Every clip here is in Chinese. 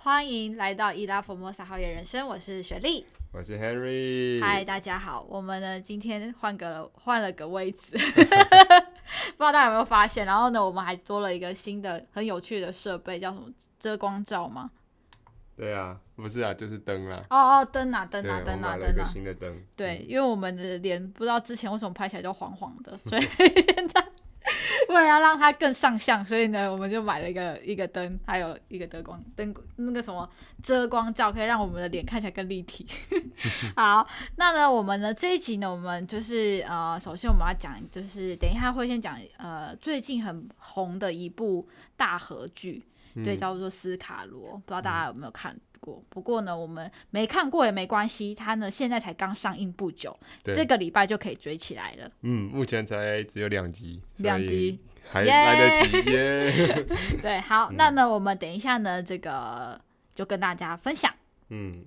欢迎来到伊拉佛莫萨好野人生，我是雪莉，我是 Henry。嗨，大家好，我们呢今天换个了换了个位置，不知道大家有没有发现？然后呢，我们还多了一个新的很有趣的设备，叫什么遮光罩吗？对啊，不是啊，就是灯啦。哦哦，灯啊灯啊灯啊灯啊！新的灯。对，因为我们的脸不知道之前为什么拍起来就黄黄的，所以现在。为了要让它更上相，所以呢，我们就买了一个一个灯，还有一个灯光灯那个什么遮光罩，可以让我们的脸看起来更立体。好，那呢，我们呢这一集呢，我们就是呃，首先我们要讲，就是等一下会先讲呃，最近很红的一部大合剧，对，叫做《斯卡罗》，不知道大家有没有看？不过呢，我们没看过也没关系，它呢现在才刚上映不久，这个礼拜就可以追起来了。嗯，目前才只有两集，两集还来得及耶。Yeah! 对，好，那呢，我们等一下呢，这个就跟大家分享。嗯。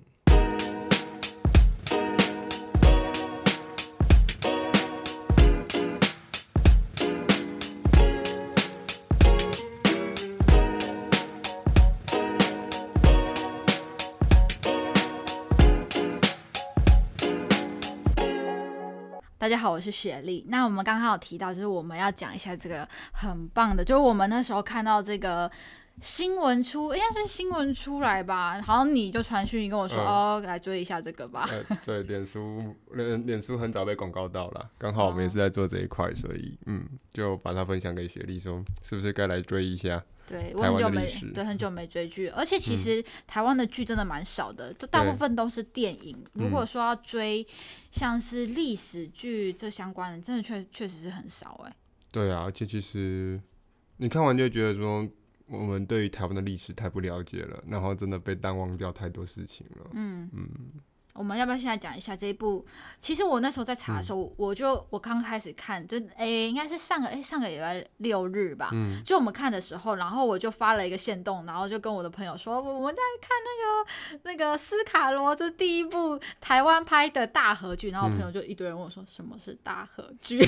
大家好，我是雪莉。那我们刚刚有提到，就是我们要讲一下这个很棒的，就是我们那时候看到这个新闻出，应该是新闻出来吧？好像你就传讯跟我说，嗯、哦，来追一下这个吧。呃、对，脸书，脸脸书很早被广告到了，刚好我们也是在做这一块，所以嗯，就把它分享给雪莉，说是不是该来追一下？对，我很久没对很久没追剧，而且其实台湾的剧真的蛮少的，就、嗯、大部分都是电影。如果说要追像是历史剧这相关的，真的确确实是很少哎、欸。对啊，而且其实你看完就觉得说，我们对于台湾的历史太不了解了，然后真的被淡忘掉太多事情了。嗯嗯。我们要不要现在讲一下这一部？其实我那时候在查的时候，嗯、我就我刚开始看，就诶、欸，应该是上个诶、欸，上个礼拜六日吧。嗯。就我们看的时候，然后我就发了一个线动，然后就跟我的朋友说，我们在看那个那个斯卡罗，就第一部台湾拍的大合剧。然后我朋友就一堆人问我说，什么是大合剧？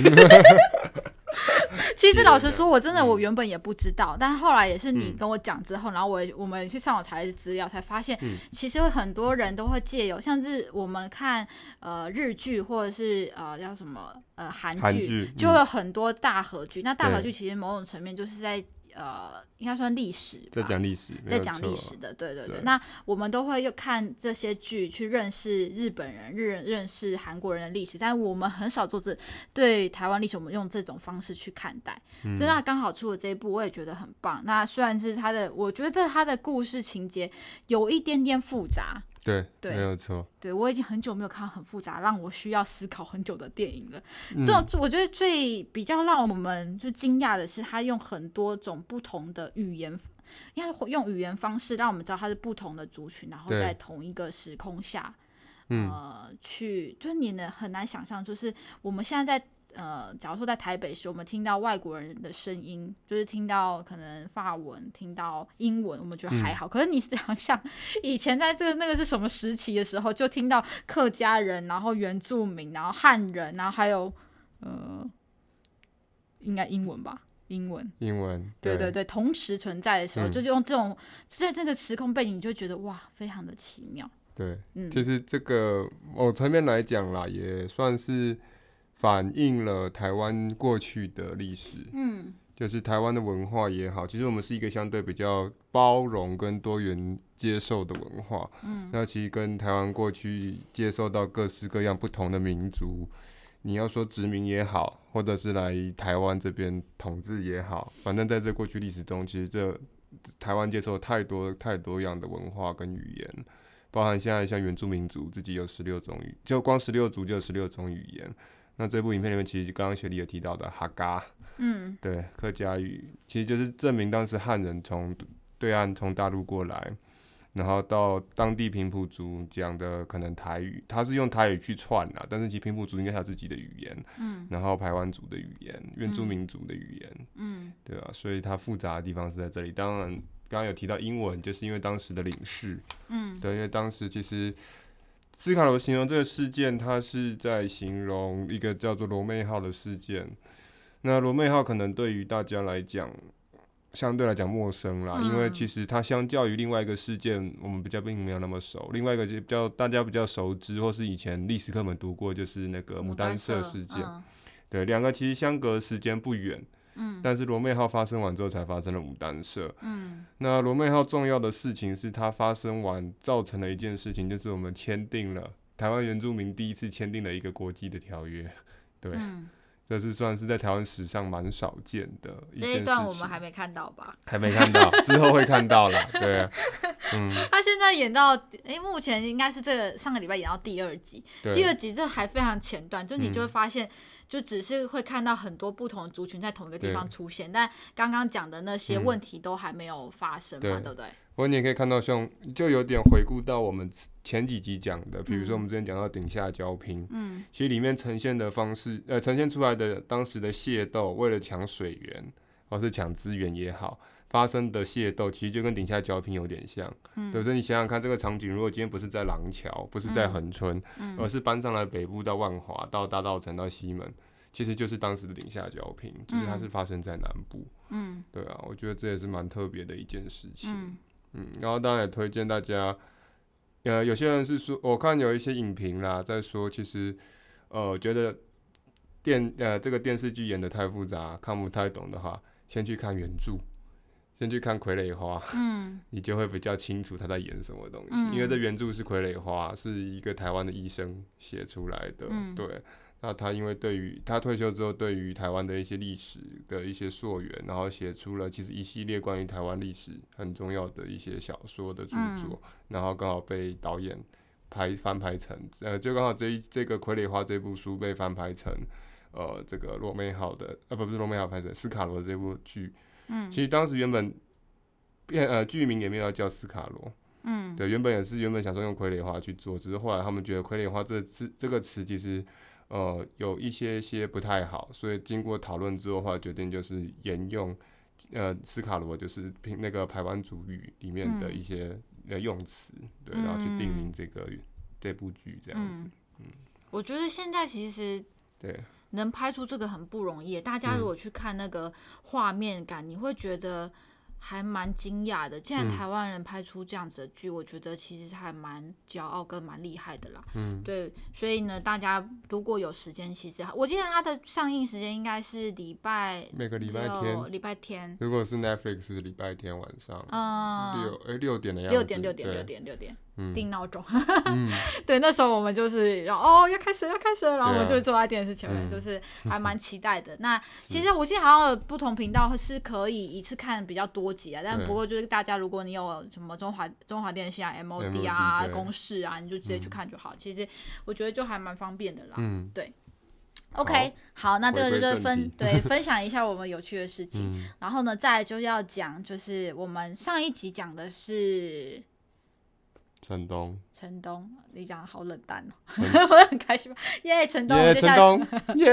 其实老实说，我真的我原本也不知道，嗯、但是后来也是你跟我讲之后，然后我我们去上网查一些资料，才发现，其实很多人都会借由像是我们看呃日剧或者是呃叫什么呃韩剧，就会有很多大合剧。嗯、那大合剧其实某种层面就是在。呃，应该算历史，在讲历史，在讲历史的，对对对。对那我们都会又看这些剧去认识日本人、日认识韩国人的历史，但是我们很少做这对台湾历史，我们用这种方式去看待。嗯、所以那刚好出了这一部，我也觉得很棒。那虽然是他的，我觉得他的故事情节有一点点复杂。对，对，没有错。对，我已经很久没有看到很复杂，让我需要思考很久的电影了。这种、嗯、我觉得最比较让我们就惊讶的是，他用很多种不同的语言，应该用语言方式让我们知道他是不同的族群，然后在同一个时空下，呃，去就是你能很难想象，就是我们现在在。呃，假如说在台北时，我们听到外国人的声音，就是听到可能法文、听到英文，我们觉得还好。嗯、可是你 想想，以前在这个那个是什么时期的时候，就听到客家人，然后原住民，然后汉人，然后还有呃，应该英文吧？英文，英文，对对对，同时存在的时候，嗯、就用这种在这个时空背景，你就觉得哇，非常的奇妙。对，嗯，就是这个某层面来讲啦，也算是。反映了台湾过去的历史，嗯，就是台湾的文化也好，其实我们是一个相对比较包容跟多元接受的文化，嗯，那其实跟台湾过去接受到各式各样不同的民族，你要说殖民也好，或者是来台湾这边统治也好，反正在这过去历史中，其实这台湾接受太多太多样的文化跟语言，包含现在像原住民族自己有十六种语，就光十六族就有十六种语言。那这部影片里面，其实刚刚学弟有提到的哈嘎，嗯，对，客家语，其实就是证明当时汉人从对岸从大陆过来，然后到当地平埔族讲的可能台语，他是用台语去串啦，但是其实平埔族应该有自己的语言，嗯，然后排湾族的语言，原住民族的语言，嗯，对啊，所以它复杂的地方是在这里。当然，刚刚有提到英文，就是因为当时的领事，嗯，对，因为当时其实。斯卡罗形容这个事件，他是在形容一个叫做罗妹号的事件。那罗妹号可能对于大家来讲，相对来讲陌生啦，嗯、因为其实它相较于另外一个事件，我们比较并没有那么熟。另外一个就比较大家比较熟知，或是以前历史课本读过，就是那个牡丹社事件。嗯、对，两个其实相隔时间不远。嗯。但是罗妹号发生完之后，才发生了牡丹社。嗯。那罗妹号重要的事情是它发生完造成了一件事情，就是我们签订了台湾原住民第一次签订了一个国际的条约。对。嗯这是算是在台湾史上蛮少见的一。这一段我们还没看到吧？还没看到，之后会看到了。对、啊，嗯。他现在演到，哎，目前应该是这个上个礼拜演到第二集。对第二集这还非常前段，就你就会发现，就只是会看到很多不同的族群在同一个地方出现，但刚刚讲的那些问题都还没有发生嘛，对，对不对？不过你也可以看到，像就有点回顾到我们前几集讲的，比如说我们之前讲到顶下交拼，嗯，其实里面呈现的方式，呃，呈现出来的当时的械斗，为了抢水源或是抢资源也好，发生的械斗，其实就跟顶下交拼有点像。嗯，可是你想想看，这个场景如果今天不是在廊桥，不是在恒春，嗯，而是搬上来北部到万华，到大稻城到西门，其实就是当时的顶下交拼，就是它是发生在南部。嗯，对啊，我觉得这也是蛮特别的一件事情。嗯嗯，然后当然也推荐大家，呃，有些人是说，我看有一些影评啦，在说其实，呃，觉得电呃这个电视剧演的太复杂，看不太懂的话，先去看原著，先去看《傀儡花》，嗯，你就会比较清楚他在演什么东西，嗯、因为这原著是《傀儡花》，是一个台湾的医生写出来的，嗯、对。那他因为对于他退休之后，对于台湾的一些历史的一些溯源，然后写出了其实一系列关于台湾历史很重要的一些小说的著作，嗯、然后刚好被导演拍翻拍成，呃，就刚好这一这个《傀儡花》这部书被翻拍成，呃，这个罗美好的，呃，不不是罗美好拍成斯卡罗这部剧，嗯，其实当时原本片呃剧名也没有叫斯卡罗，嗯，对，原本也是原本想说用傀儡花去做，只是后来他们觉得傀儡花这字这个词其实。呃，有一些些不太好，所以经过讨论之后的话，决定就是沿用呃斯卡罗，就是拼那个排湾族语里面的一些呃用词，嗯、对，然后去定名这个、嗯、这部剧这样子。嗯，嗯我觉得现在其实对能拍出这个很不容易，大家如果去看那个画面感，嗯、你会觉得。还蛮惊讶的，既然台湾人拍出这样子的剧，嗯、我觉得其实还蛮骄傲跟蛮厉害的啦。嗯，对，所以呢，大家如果有时间，其实我记得它的上映时间应该是礼拜每个礼拜天，礼拜天。如果是 Netflix 是礼拜天晚上，嗯，六哎六点的样子，六点六点六点六点。定闹钟，对，那时候我们就是，然后哦要开始要开始了，然后我们就坐在电视前面，就是还蛮期待的。那 其实我记得好像有不同频道是可以一次看比较多集啊，但不过就是大家如果你有什么中华中华电信啊、MOD 啊、公式啊，你就直接去看就好。其实我觉得就还蛮方便的啦。嗯，对。OK，好，那这个就是分对 分享一下我们有趣的事情，然后呢，再来就要讲，就是我们上一集讲的是。陈东，陈东，你讲的好冷淡哦，我很开心吧？耶，陈东，耶，陈东，耶，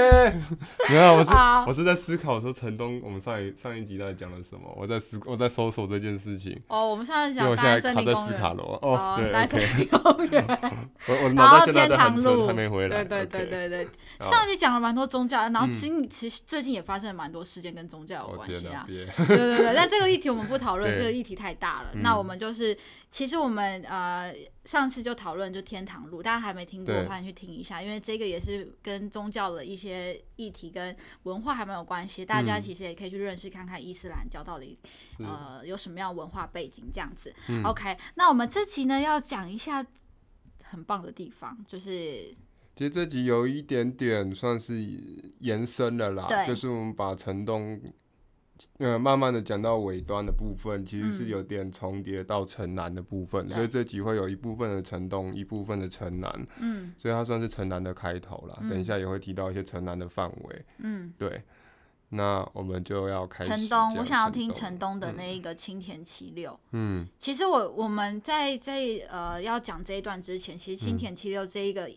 没有，我是我是在思考说陈东，我们上一上一集到底讲了什么？我在思我在搜索这件事情。哦，我们上一集讲，我现在卡在斯卡罗。哦，对，大森林公园。我我然后天堂路还没回来。对对对对对，上一集讲了蛮多宗教，然后今其实最近也发生了蛮多事件跟宗教有关系啊。对对对，但这个议题我们不讨论，这个议题太大了。那我们就是，其实我们呃。上次就讨论就天堂路，大家还没听过，欢迎去听一下，因为这个也是跟宗教的一些议题跟文化还蛮有关系，大家其实也可以去认识看看伊斯兰教到底、嗯、呃有什么样文化背景这样子。嗯、OK，那我们这期呢要讲一下很棒的地方，就是其实这集有一点点算是延伸了啦，对就是我们把城东。呃，慢慢的讲到尾端的部分，其实是有点重叠到城南的部分，嗯、所以这集会有一部分的城东，一部分的城南，嗯，所以它算是城南的开头啦。嗯、等一下也会提到一些城南的范围，嗯，对。那我们就要开始城东，我想要听城东。的那一个青田七六，嗯，其实我我们在在呃要讲这一段之前，其实青田七六这一个、嗯、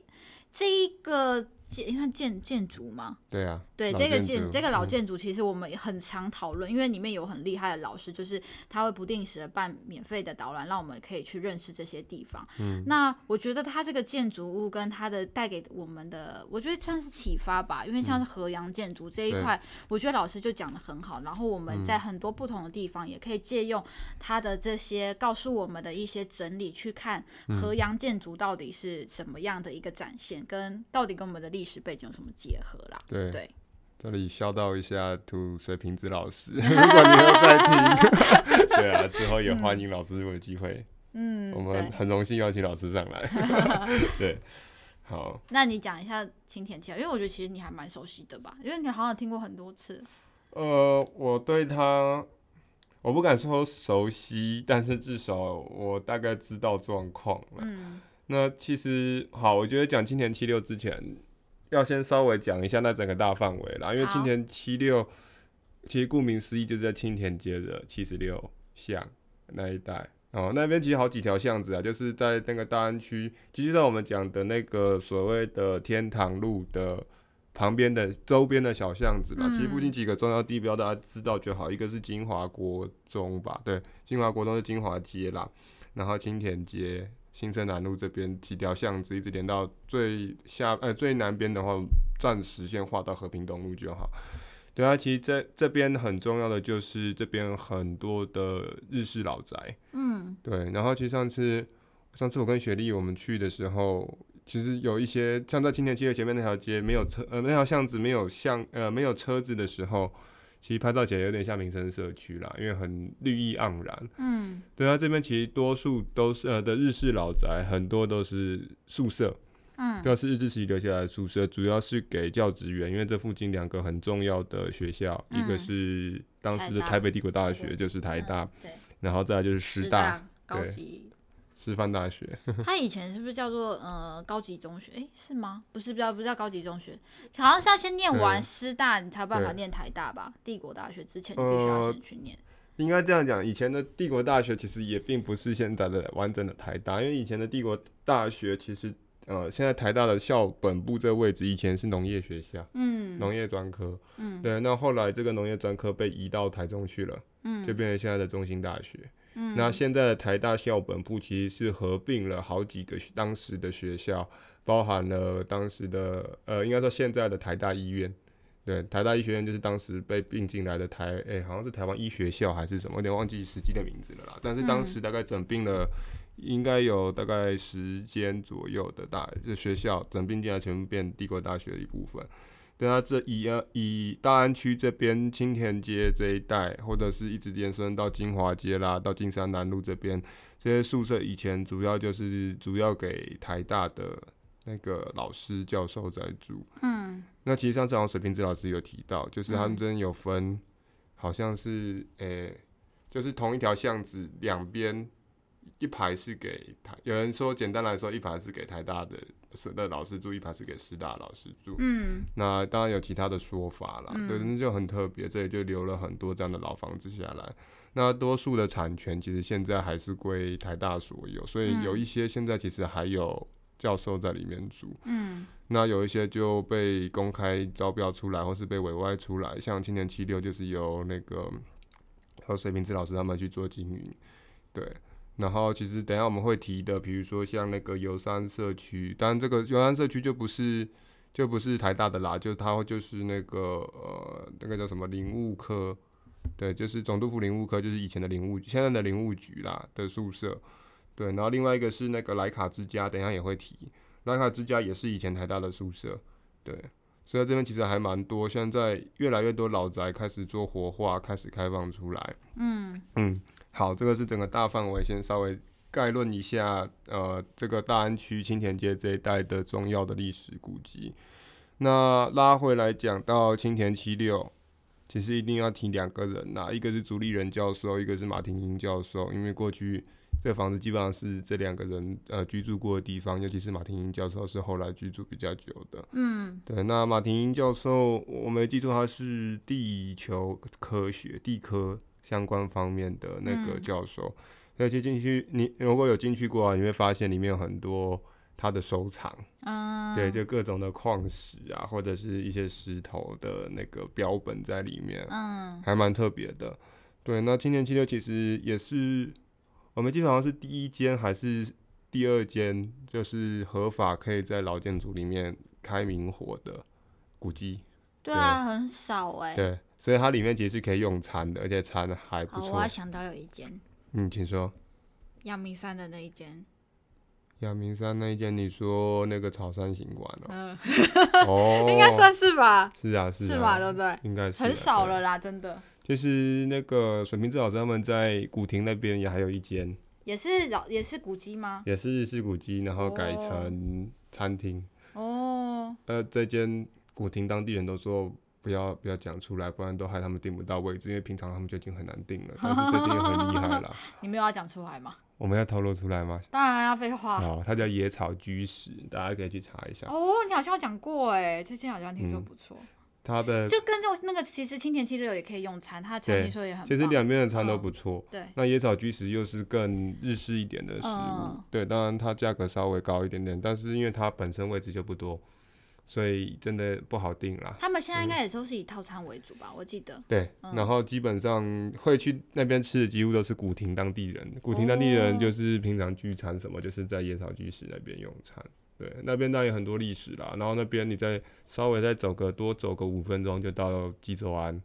这一个建，因为建建筑嘛，对啊，对这个建这个老建筑，其实我们也很常讨论，嗯，因为里面有很厉害的老师，就是他会不定时的办免费的导览，让我们可以去认识这些地方。嗯，那我觉得他这个建筑物跟他的带给我们的，我觉得算是启发吧，因为像是河阳建筑这一块，嗯，我觉得老师就讲的很好，然后我们在很多不同的地方也可以借用他的这些告诉我们的一些整理，去看河阳建筑到底是什么样的一个展现，跟到底跟我们的历史背景有什么结合啦？对，对这里笑到一下土水瓶子老师，如果你有在听，对啊，之后也欢迎老师有机会，嗯，我们很荣幸邀请老师上来，对，好，那你讲一下青田七号，因为我觉得其实你还蛮熟悉的吧，因为你好像听过很多次。呃，我对他，我不敢说熟悉，但是至少我大概知道状况了。嗯，那其实好，我觉得讲青田七六之前。要先稍微讲一下那整个大范围啦，因为青田七六其实顾名思义就是在青田街的七十六巷那一带哦，那边其实好几条巷子啊，就是在那个大安区，其实在我们讲的那个所谓的天堂路的旁边的周边的小巷子嘛，嗯、其实附近几个重要地标大家知道就好，一个是金华国中吧，对，金华国中是金华街啦，然后青田街。新生南路这边几条巷子，一直连到最下呃最南边的话，暂时先画到和平东路就好。对啊，其实这这边很重要的就是这边很多的日式老宅。嗯，对。然后其实上次上次我跟雪莉我们去的时候，其实有一些像在青年街的前面那条街没有车呃那条巷子没有巷呃没有车子的时候。其实拍照起来有点像民生社区啦，因为很绿意盎然。嗯，对啊，这边其实多数都是呃的日式老宅，很多都是宿舍。嗯，都是日治时期留下来的宿舍，主要是给教职员，因为这附近两个很重要的学校，嗯、一个是当时的台北帝国大学，就是台大，然后再来就是师大，大高级。师范大学，他以前是不是叫做呃高级中学？诶、欸，是吗？不是，不叫不叫高级中学，好像是要先念完师大，你才有办法念台大吧？帝国大学之前你必须要先去念。呃、应该这样讲，以前的帝国大学其实也并不是现在的完整的台大，因为以前的帝国大学其实呃，现在台大的校本部这个位置以前是农业学校，嗯，农业专科，嗯，对，那后来这个农业专科被移到台中去了，嗯，就变成现在的中兴大学。那现在的台大校本部其实是合并了好几个当时的学校，包含了当时的呃，应该说现在的台大医院，对，台大医学院就是当时被并进来的台，哎、好像是台湾医学校还是什么，有点忘记实际的名字了啦。但是当时大概整并了，应该有大概十间左右的大的学校，整并进来全部变帝国大学的一部分。对啊，这以呃以大安区这边青田街这一带，或者是一直延伸到金华街啦，到金山南路这边，这些宿舍以前主要就是主要给台大的那个老师教授在住。嗯，那其实上次好像水瓶子老师有提到，就是他们这边有分，好像是诶、欸，就是同一条巷子两边一排是给台，有人说简单来说，一排是给台大的。是的老师住，一排是给师大老师住。嗯，那当然有其他的说法了，对，那就很特别。这里就留了很多这样的老房子下来。那多数的产权其实现在还是归台大所有，所以有一些现在其实还有教授在里面住。嗯，那有一些就被公开招标出来，或是被委外出来，像青年七六就是由那个和水瓶子老师他们去做经营，对。然后其实等一下我们会提的，比如说像那个游山社区，当然这个游山社区就不是就不是台大的啦，就它就是那个呃那个叫什么林务科，对，就是总督府林务科，就是以前的林务现在的林务局啦的宿舍，对。然后另外一个是那个莱卡之家，等一下也会提，莱卡之家也是以前台大的宿舍，对。所以这边其实还蛮多，现在越来越多老宅开始做活化，开始开放出来，嗯嗯。好，这个是整个大范围，先稍微概论一下，呃，这个大安区青田街这一带的重要的历史古迹。那拉回来讲到青田七六，其实一定要提两个人呐，一个是朱立人教授，一个是马廷英教授，因为过去这房子基本上是这两个人呃居住过的地方，尤其是马廷英教授是后来居住比较久的。嗯，对，那马廷英教授，我没记错，他是地球科学地科。相关方面的那个教授，而且进去，你如果有进去过啊，你会发现里面有很多他的收藏，嗯，对，就各种的矿石啊，或者是一些石头的那个标本在里面，嗯，还蛮特别的。对，那青年七六其实也是我们基本上是第一间还是第二间，就是合法可以在老建筑里面开明火的古迹。对啊，对很少哎、欸。对，所以它里面其实是可以用餐的，而且餐还不错。我还想到有一间，嗯，请说。阳明山的那一间。阳明山那一间，你说那个草山行馆哦？嗯，哦，应该算是吧。是啊，是啊，是吧？对不对？应该是很少了啦，真的。就是那个水平志老师他们在古亭那边也还有一间，也是老也是古迹吗？也是日式古迹，然后改成餐厅。哦。呃，这间古亭当地人都说不要不要讲出来，不然都害他们订不到位置，因为平常他们就已经很难订了。但是这间也很厉害了。你没有要讲出来吗？我们要透露出来吗？当然要废话。哦，它叫野草居石，大家可以去查一下。哦，你好像有讲过哎，这间好像听说不错。它的就跟这那个其实青田七六也可以用餐，它的餐厅说也很。其实两边的餐都不错。对。那野草居食又是更日式一点的食物，对，当然它价格稍微高一点点，但是因为它本身位置就不多。所以真的不好定啦。他们现在应该也都是以套餐为主吧？嗯、我记得。对，嗯、然后基本上会去那边吃的几乎都是古亭当地人。古亭当地人就是平常聚餐什么，就是在野草居士那边用餐。对，那边当然有很多历史啦。然后那边你再稍微再走个多走个五分钟就到济州湾。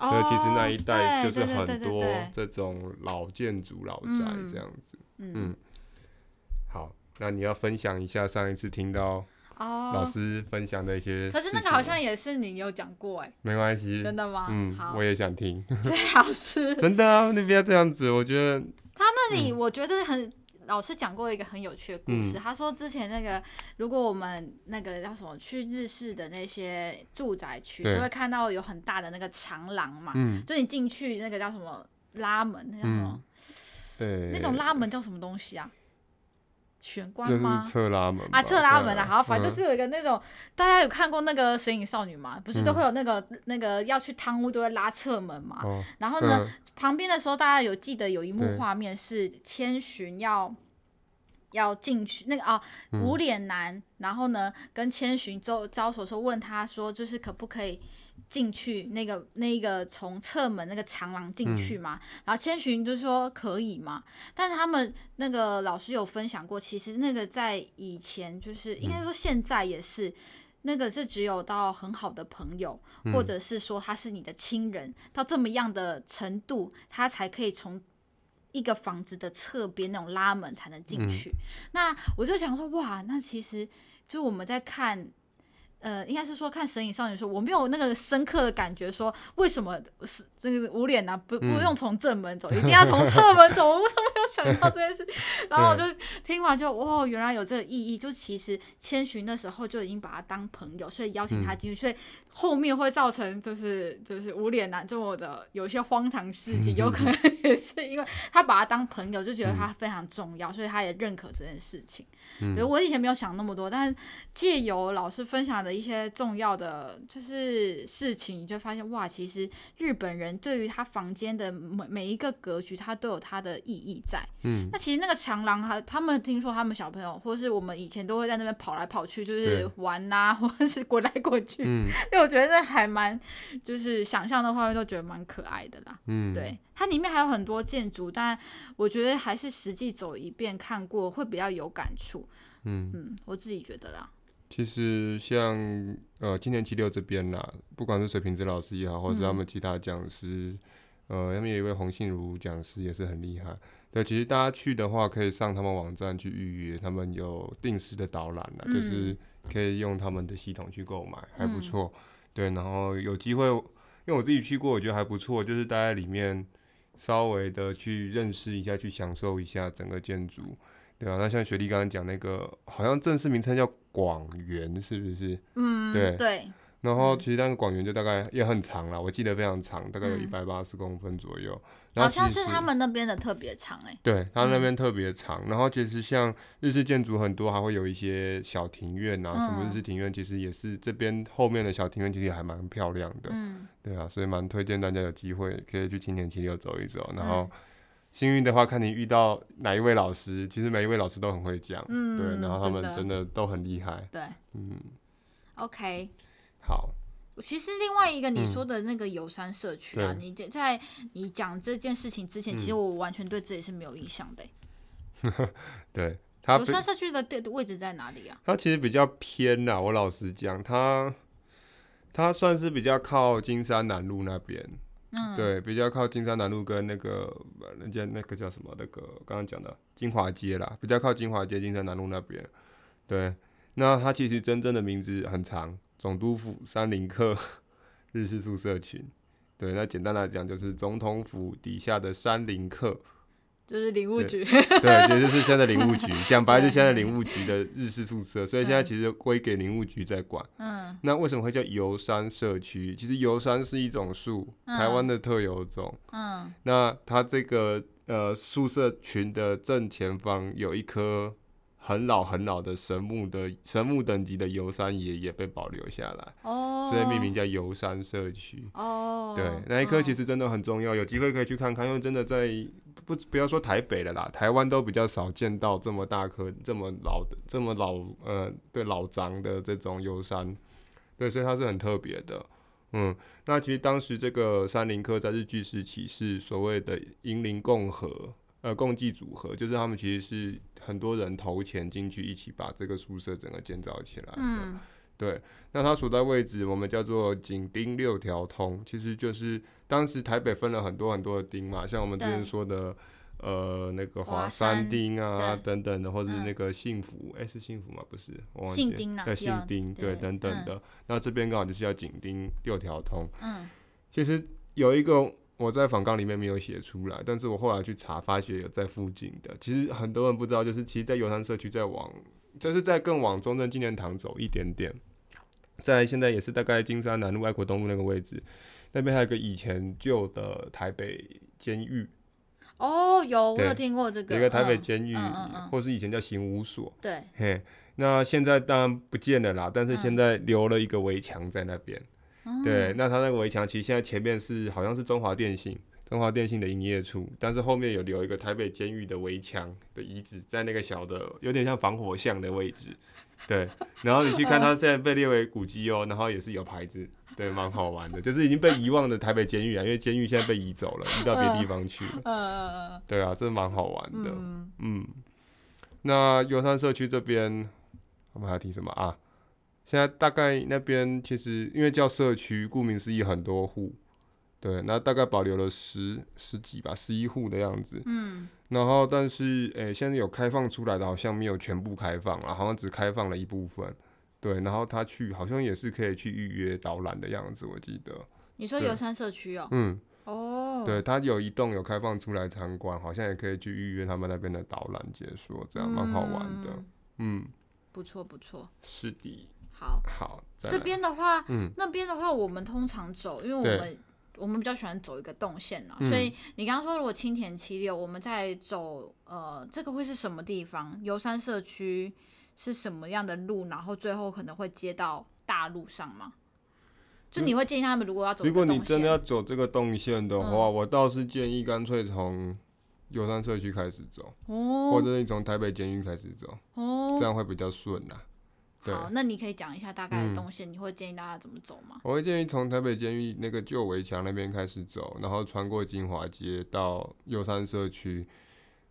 哦、所以其实那一带就是很多这种老建筑老宅这样子。嗯，嗯。好，那你要分享一下上一次听到。哦，老师分享的一些，可是那个好像也是你有讲过哎，没关系，真的吗？嗯，我也想听，最好是 真的啊，你不要这样子，我觉得他那里我觉得很，老师讲过一个很有趣的故事，他说之前那个如果我们那个叫什么去日式的那些住宅区，就会看到有很大的那个长廊嘛，就你进去那个叫什么拉门，那叫什么？对，那种拉门叫什么东西啊？玄关吗？就是侧拉门啊，侧拉门啊，好，反正就是有一个那种，大家有看过那个《神隐少女》吗？不是都会有那个那个要去汤屋都会拉侧门嘛？然后呢，旁边的时候大家有记得有一幕画面是千寻要要进去那个啊无脸男，然后呢跟千寻招招手说问他说就是可不可以。进去那个那个从侧门那个长廊进去嘛，嗯、然后千寻就说可以嘛，但是他们那个老师有分享过，其实那个在以前就是应该说现在也是，嗯、那个是只有到很好的朋友，嗯、或者是说他是你的亲人，到这么样的程度，他才可以从一个房子的侧边那种拉门才能进去。嗯、那我就想说，哇，那其实就我们在看。呃，应该是说看《神隐少女》的时候，我没有那个深刻的感觉，说为什么是这个无脸男不不用从正门走，嗯、一定要从侧门走？我为什么没有想到这件事？然后我就听完就哦，原来有这个意义。就其实千寻那时候就已经把他当朋友，所以邀请他进去，嗯、所以后面会造成就是就是无脸男这么的有一些荒唐事迹，有可能也是因为他把他当朋友，就觉得他非常重要，所以他也认可这件事情。嗯、我以前没有想那么多，但是借由老师分享的。一些重要的就是事情，你就发现哇，其实日本人对于他房间的每每一个格局，它都有它的意义在。嗯，那其实那个长廊，他他们听说他们小朋友，或是我们以前都会在那边跑来跑去，就是玩呐、啊，或者是滚来滚去。嗯，因为我觉得那还蛮，就是想象的画面都觉得蛮可爱的啦。嗯，对，它里面还有很多建筑，但我觉得还是实际走一遍看过会比较有感触。嗯嗯，我自己觉得啦。其实像呃，今年七六这边啦，不管是水瓶子老师也好，或是他们其他讲师，嗯、呃，他们有一位洪信如讲师也是很厉害。对，其实大家去的话，可以上他们网站去预约，他们有定时的导览啦，嗯、就是可以用他们的系统去购买，还不错。嗯、对，然后有机会，因为我自己去过，我觉得还不错，就是待在里面稍微的去认识一下，去享受一下整个建筑。对啊，那像雪莉刚刚讲那个，好像正式名称叫广元，是不是？嗯，对对。然后其实那个广元就大概也很长了，我记得非常长，大概有一百八十公分左右。好像是他们那边的特别长哎。对，他那边特别长。然后其实像日式建筑很多，还会有一些小庭院啊，什么日式庭院，其实也是这边后面的小庭院，其实也还蛮漂亮的。嗯，对啊，所以蛮推荐大家有机会可以去青年七六走一走，然后。幸运的话，看你遇到哪一位老师，其实每一位老师都很会讲，嗯，对，然后他们真的都很厉害，对，嗯，OK，好。其实另外一个你说的那个游山社区啊，嗯、你在你讲这件事情之前，嗯、其实我完全对这里是没有印象的。对，游山社区的位置在哪里啊？它其实比较偏呐，我老实讲，它它算是比较靠金山南路那边。对，比较靠金山南路跟那个人家那个叫什么那个刚刚讲的金华街啦，比较靠金华街、金山南路那边。对，那它其实真正的名字很长。总督府三林客日式宿舍群，对，那简单来讲就是总统府底下的三林客，就是林务局，对，也就是现在林务局，讲白就现在林务局的日式宿舍，所以现在其实归给林务局在管。嗯，那为什么会叫游山社区？其实游山是一种树，台湾的特有种。嗯，那它这个呃宿舍群的正前方有一棵。很老很老的神木的神木等级的游山爷也被保留下来，oh. 所以命名叫游山社区。哦，oh. 对，那一棵其实真的很重要，有机会可以去看看，因为真的在不不要说台北了啦，台湾都比较少见到这么大棵、这么老的、这么老呃对老长的这种游山，对，所以它是很特别的。嗯，那其实当时这个山林科在日据时期是所谓的银林共和。呃，共济组合就是他们其实是很多人投钱进去，一起把这个宿舍整个建造起来的。嗯，对。那它所在位置，我们叫做井町六条通，其实就是当时台北分了很多很多的町嘛，像我们之前说的，呃，那个华山町啊等等的，或者是那个幸福，哎、嗯欸，是幸福吗？不是，我忘记了。幸町对，姓丁对，等等的。嗯、那这边刚好就是要紧盯六条通。嗯，其实有一个。我在访纲里面没有写出来，但是我后来去查，发觉有在附近的。其实很多人不知道，就是其实，在游山社区再往，就是在更往中正纪念堂走一点点，在现在也是大概金山南路、爱国东路那个位置，那边还有个以前旧的台北监狱。哦，有，我有听过这个。有一个台北监狱，嗯嗯嗯、或是以前叫刑务所。对。嘿，那现在当然不见了啦，但是现在留了一个围墙在那边。对，那它那个围墙其实现在前面是好像是中华电信，中华电信的营业处，但是后面有留一个台北监狱的围墙的遗址，在那个小的有点像防火巷的位置，对，然后你去看它现在被列为古迹哦，然后也是有牌子，对，蛮好玩的，就是已经被遗忘的台北监狱啊，因为监狱现在被移走了，移到别地方去了，对啊，真的蛮好玩的，嗯，那游山社区这边我们还要提什么？啊？现在大概那边其实因为叫社区，顾名思义很多户，对，那大概保留了十十几吧，十一户的样子。嗯。然后，但是诶、欸，现在有开放出来的，好像没有全部开放了，好像只开放了一部分。对，然后他去好像也是可以去预约导览的样子，我记得。你说游山社区哦？嗯。哦。对，他有一栋有开放出来参观，好像也可以去预约他们那边的导览解说，这样蛮好玩的。嗯。不错不错。是的。好，好，这边的话，嗯，那边的话，我们通常走，因为我们我们比较喜欢走一个动线啦，嗯、所以你刚刚说如果青田七六，我们在走，呃，这个会是什么地方？游山社区是什么样的路？然后最后可能会接到大路上吗？就你会建议他们，如果要走，如果你真的要走这个动线的话，嗯、我倒是建议干脆从游山社区开始走，哦，或者你从台北监狱开始走，哦，这样会比较顺呐。好，那你可以讲一下大概的动线，嗯、你会建议大家怎么走吗？我会建议从台北监狱那个旧围墙那边开始走，然后穿过金华街到游山社区，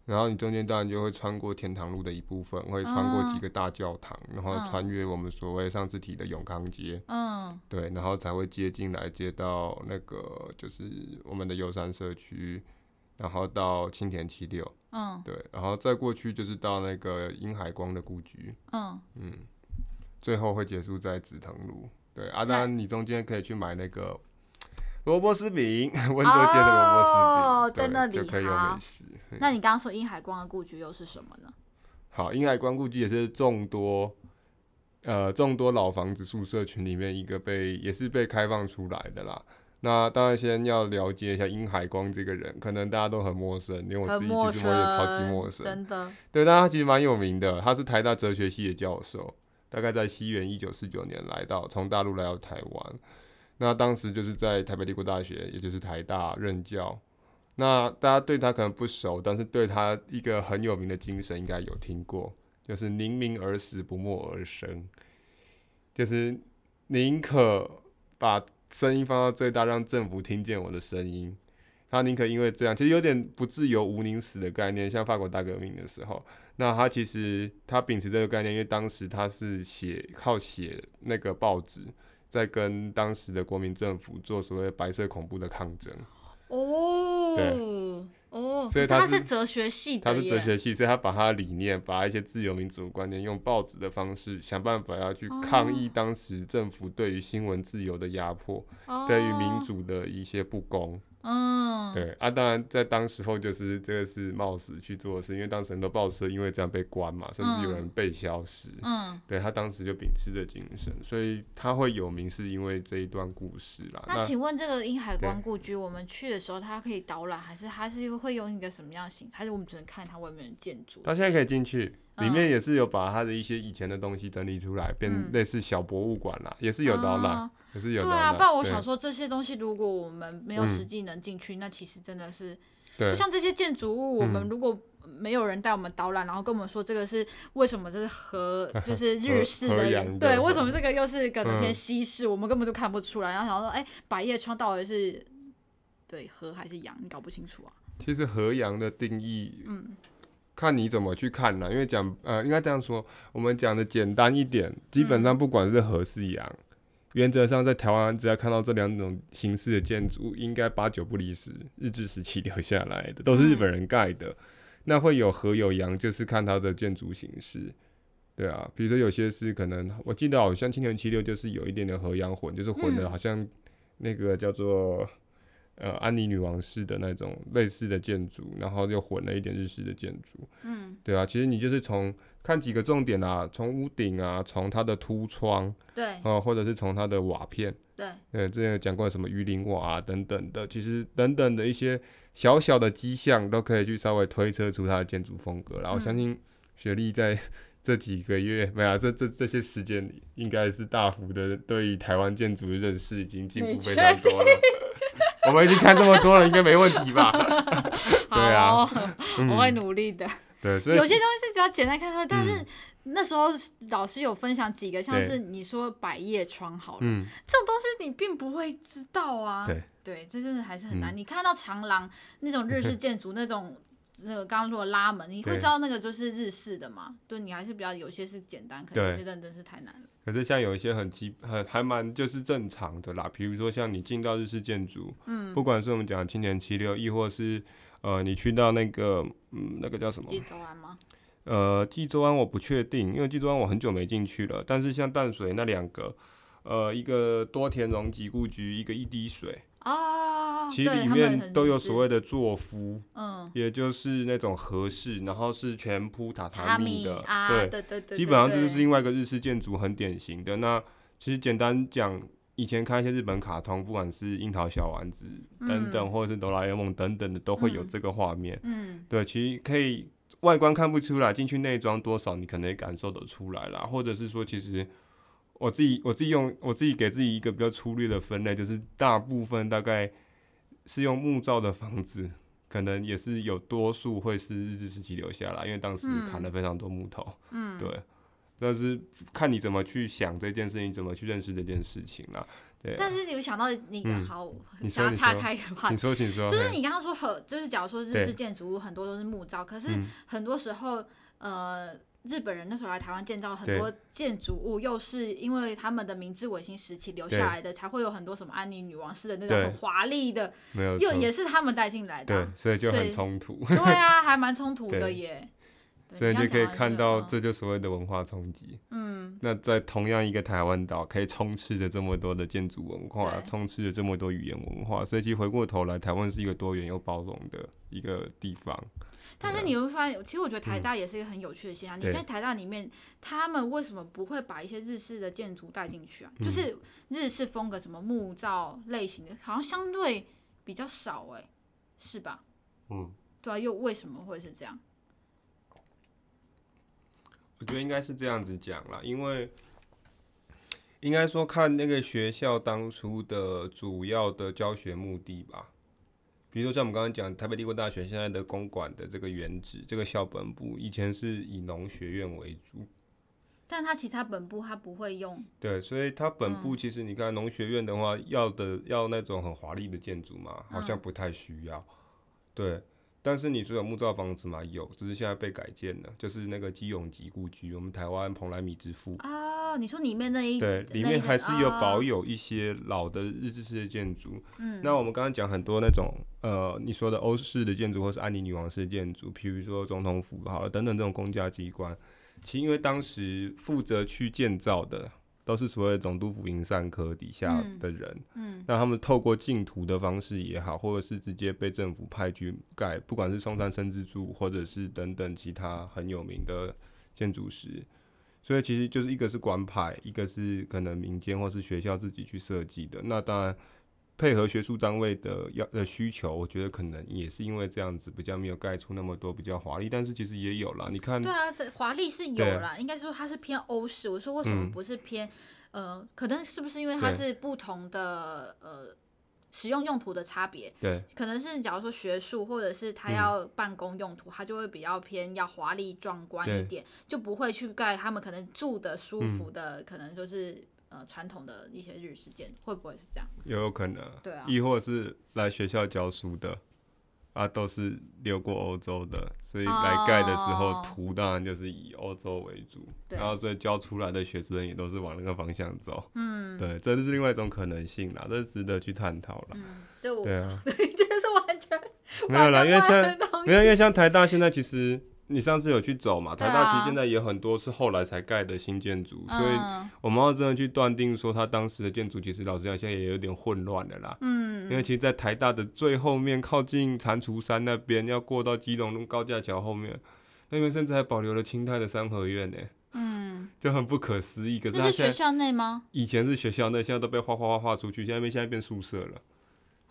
然后你中间当然就会穿过天堂路的一部分，会穿过几个大教堂，嗯、然后穿越我们所谓上次提的永康街，嗯，对，然后才会接进来接到那个就是我们的游山社区，然后到青田七六，嗯，对，然后再过去就是到那个殷海光的故居，嗯。嗯。最后会结束在紫藤路，对啊，当然你中间可以去买那个萝卜丝饼，温州街的萝卜丝饼，在那里就可以有美食。那你刚刚说殷海光的故居又是什么呢？好，殷海光故居也是众多呃众多老房子宿舍群里面一个被也是被开放出来的啦。那当然先要了解一下殷海光这个人，可能大家都很陌生，连我自己其实我也超级陌生，真的。对，但他其实蛮有名的，他是台大哲学系的教授。大概在西元一九四九年来到，从大陆来到台湾，那当时就是在台北帝国大学，也就是台大任教，那大家对他可能不熟，但是对他一个很有名的精神应该有听过，就是宁鸣而死，不默而生，就是宁可把声音放到最大，让政府听见我的声音。他宁可因为这样，其实有点不自由无宁死的概念，像法国大革命的时候，那他其实他秉持这个概念，因为当时他是写靠写那个报纸，在跟当时的国民政府做所谓白色恐怖的抗争。哦，对，哦，所以他是，他是哲学系的，他是哲学系，所以他把他的理念，把一些自由民主观念，用报纸的方式想办法要去抗议当时政府对于新闻自由的压迫，哦、对于民主的一些不公。嗯，对啊，当然在当时候就是这个是冒死去做的事，因为当时很多报社因为这样被关嘛，甚至有人被消失。嗯，对他当时就秉持着精神，所以他会有名是因为这一段故事啦。那请问这个英海关故居，我们去的时候，它可以导览，还是它是会用一个什么样的形式，还是我们只能看它外面的建筑？它现在可以进去，里面也是有把他的一些以前的东西整理出来，变类似小博物馆啦，也是有导览。对啊，不然我想说这些东西，如果我们没有实际能进去，嗯，那其实真的是，就像这些建筑物，我们如果没有人带我们导览，嗯，然后跟我们说这个是为什么这是和 就是日式的，的对，为什么这个又是可能偏西式，嗯，我们根本就看不出来。然后想说，哎，百叶窗到底是对和还是阳？你搞不清楚啊。其实和阳的定义，嗯，看你怎么去看了，因为讲呃，应该这样说，我们讲的简单一点，基本上不管是和是阳。嗯原则上，在台湾只要看到这两种形式的建筑，应该八九不离十，日治时期 留下来的，都是日本人盖的。嗯、那会有和有洋，就是看它的建筑形式，对啊。比如说有些是可能，我记得好像青田七六就是有一点点和洋混，就是混的好像那个叫做。呃，安妮女王式的那种类似的建筑，然后又混了一点日式的建筑。嗯，对啊，其实你就是从看几个重点啊，从屋顶啊，从它的凸窗，对，哦、呃，或者是从它的瓦片，对，呃，之前有讲过什么鱼鳞瓦啊等等的，其实等等的一些小小的迹象都可以去稍微推测出它的建筑风格。然后相信雪莉在 这几个月，没有、啊、这这这些时间里，应该是大幅的对于台湾建筑的认识已经进步非常多了。我们已经看这么多了，应该没问题吧？对啊，我会努力的。对，所以有些东西是比较简单看出来，但是那时候老师有分享几个，像是你说百叶窗好了，这种东西你并不会知道啊。对，对，这真的还是很难。你看到长廊那种日式建筑，那种那个刚刚说的拉门，你会知道那个就是日式的嘛？对，你还是比较有些是简单，可能有些真的是太难了。可是像有一些很基很还蛮就是正常的啦，比如说像你进到日式建筑，嗯，不管是我们讲青年七六，亦或是呃你去到那个嗯那个叫什么？济州湾吗？呃，纪州湾我不确定，因为济州湾我很久没进去了。但是像淡水那两个，呃，一个多田荣吉故居，一个一滴水。啊，其实里面都有所谓的座敷，嗯，也就是那种和室，然后是全铺榻榻米的，啊、对，对对对，基本上这就是另外一个日式建筑，很典型的。那其实简单讲，以前看一些日本卡通，不管是樱桃小丸子等等，嗯、或者是哆啦 A 梦等等的，都会有这个画面，嗯，对，其实可以外观看不出来，进去内装多少，你可能也感受得出来啦，或者是说，其实。我自己我自己用我自己给自己一个比较粗略的分类，就是大部分大概是用木造的房子，可能也是有多数会是日治时期留下来，因为当时砍了非常多木头。嗯，对。但是看你怎么去想这件事情，怎么去认识这件事情啦。对。但是你有想到那个好，嗯、想要岔开的话，你说，请说，就是你刚刚说和，就是假如说日式建筑物很多都是木造，可是很多时候，呃。日本人那时候来台湾建造很多建筑物，又是因为他们的明治维新时期留下来的，才会有很多什么安妮女王式的那种很华丽的，没有又也是他们带进来的，对，所以就很冲突。对啊，还蛮冲突的耶。所以就可以看到，这就所谓的文化冲击。嗯，那在同样一个台湾岛，可以充斥着这么多的建筑文化，充斥着这么多语言文化，所以其实回过头来，台湾是一个多元又包容的一个地方。但是你会发现，其实我觉得台大也是一个很有趣的现象。嗯、你在台大里面，他们为什么不会把一些日式的建筑带进去啊？嗯、就是日式风格什么木造类型的，好像相对比较少哎、欸，是吧？嗯，对啊，又为什么会是这样？我觉得应该是这样子讲啦，因为应该说看那个学校当初的主要的教学目的吧，比如说像我们刚刚讲台北帝国大学现在的公馆的这个原址，这个校本部以前是以农学院为主，但它其他本部它不会用。对，所以它本部其实你看农学院的话，要的要那种很华丽的建筑嘛，好像不太需要。对，但是你说有木造房子嘛？有，只是现在被改建了，就是那个基永吉故居，我们台湾蓬莱米之父哦，你说里面那一对，里面还是有保有一些老的日治式的建筑。嗯，那我们刚刚讲很多那种呃，你说的欧式的建筑，或是安妮女王式的建筑，譬如说总统府好了等等这种公家机关，其实因为当时负责去建造的。都是所谓总督府营缮科底下的人，嗯，嗯，那他们透过竞图的方式也好，或者是直接被政府派去盖，不管是松山生之助，或者是等等其他很有名的建筑师，所以其实就是一个是官派，一个是可能民间或是学校自己去设计的，那当然。配合学术单位的要的需求，我觉得可能也是因为这样子比较没有盖出那么多比较华丽，但是其实也有啦。你看，对啊，这华丽是有啦，应该说它是偏欧式。我说为什么不是偏、嗯、呃，可能是不是因为它是不同的呃使用用途的差别？对，可能是假如说学术或者是他要办公用途，它、嗯、就会比较偏要华丽壮观一点，就不会去盖他们可能住的舒服的，嗯、可能就是。呃，传统的一些日式建筑会不会是这样？也有可能，对啊，亦或是来学校教书的啊，都是留过欧洲的，所以来盖的时候图当然就是以欧洲为主，哦，然后所以教出来的学生也都是往那个方向走。嗯，对，这就是另外一种可能性啦，这是值得去探讨了。嗯，对，对啊，对，这是完全没有啦，因为像没有，因为像台大现在其实。你上次有去走嘛？台大其实现在也很多是后来才盖的新建筑，啊，所以我们要真的去断定说它当时的建筑，其实老实讲现在也有点混乱的啦。嗯，因为其实，在台大的最后面，靠近蟾蜍山那边，要过到基隆路高架桥后面，那边甚至还保留了清代的三合院呢。嗯，就很不可思议。可是它是学校内吗？以前是学校内，现在都被画画画画出去，现在变现在变宿舍了。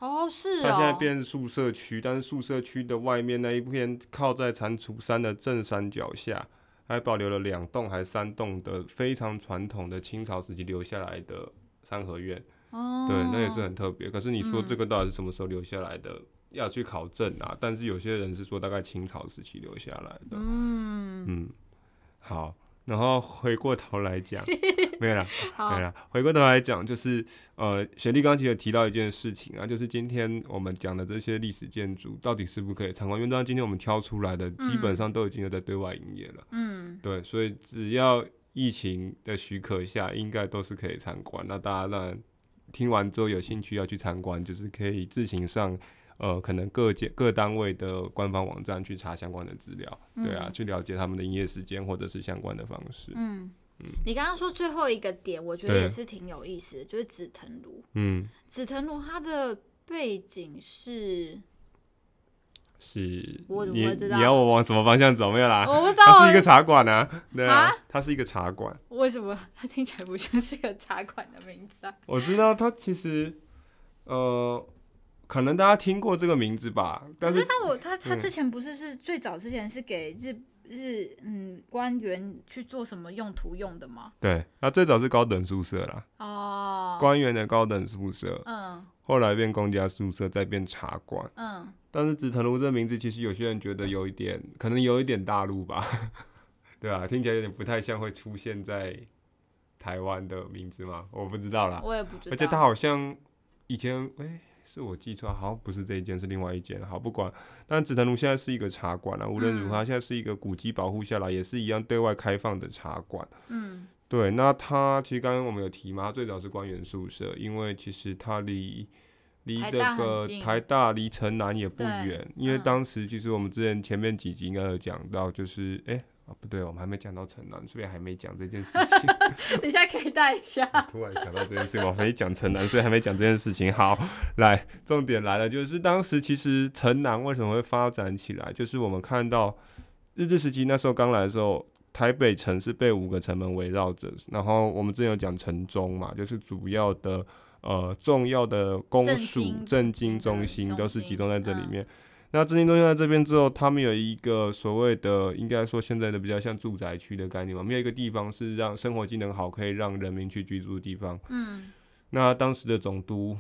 哦，是哦。它现在变宿舍区，但是宿舍区的外面那一片靠在蟾蜍山的正山脚下，还保留了两栋还是三栋的非常传统的清朝时期留下来的三合院。哦。对，那也是很特别。可是你说这个到底是什么时候留下来的？嗯、要去考证啊。但是有些人是说大概清朝时期留下来的。嗯嗯，好。然后回过头来讲，没有了，没有了。回过头来讲，就是呃，雪莉刚刚其实有提到一件事情啊，就是今天我们讲的这些历史建筑到底是不是可以参观？因为当然今天我们挑出来的基本上都已经有在对外营业了，嗯，对，所以只要疫情的许可下，应该都是可以参观。那大家当然听完之后有兴趣要去参观，就是可以自行上。呃，可能各界各单位的官方网站去查相关的资料，嗯，对啊，去了解他们的营业时间或者是相关的方式。嗯，嗯，你刚刚说最后一个点，我觉得也是挺有意思的，就是紫藤庐。嗯，紫藤庐它的背景是是，我怎么会知道？你，你要我往什么方向走？没有啦，我不知道。它是一个茶馆啊，对啊，它是一个茶馆。为什么它听起来不像是个茶馆的名字啊？我知道它其实，呃。可能大家听过这个名字吧？但是，可是他我他他之前不是是最早之前是给日日嗯官员去做什么用途用的吗？对，他最早是高等宿舍啦。哦。官员的高等宿舍。嗯。后来变公家宿舍，再变茶馆。嗯。但是紫藤庐这个名字，其实有些人觉得有一点，可能有一点大陆吧，对吧、啊？听起来有点不太像会出现在台湾的名字吗？我不知道啦。我也不知道。而且他好像以前哎。欸是我记错，好像不是这一间，是另外一间。好，不管。但紫藤庐现在是一个茶馆了，无论如何，它现在是一个古迹保护下来，也是一样对外开放的茶馆。嗯，对。那它其实刚刚我们有提嘛，它最早是官员宿舍，因为其实它离离这个台大离城南也不远，因为当时其实我们之前前面几集应该有讲到，就是哎。欸啊，不对，我们还没讲到城南，所以还没讲这件事 情。等一下可以带一下。突然想到这件事，我没讲城南，所以还没讲这件事情。好，来，重点来了，就是当时其实城南为什么会发展起来？就是我们看到日治时期那时候刚来的时候，台北城是被五个城门围绕着，然后我们之前有讲城中嘛，就是主要的呃重要的公署、政经中心都是集中在这里面。嗯那政经中心在这边之后，他们有一个所谓的，应该说现在的比较像住宅区的概念嘛，没有一个地方是让生活机能好，可以让人民去居住的地方。嗯。那当时的总督，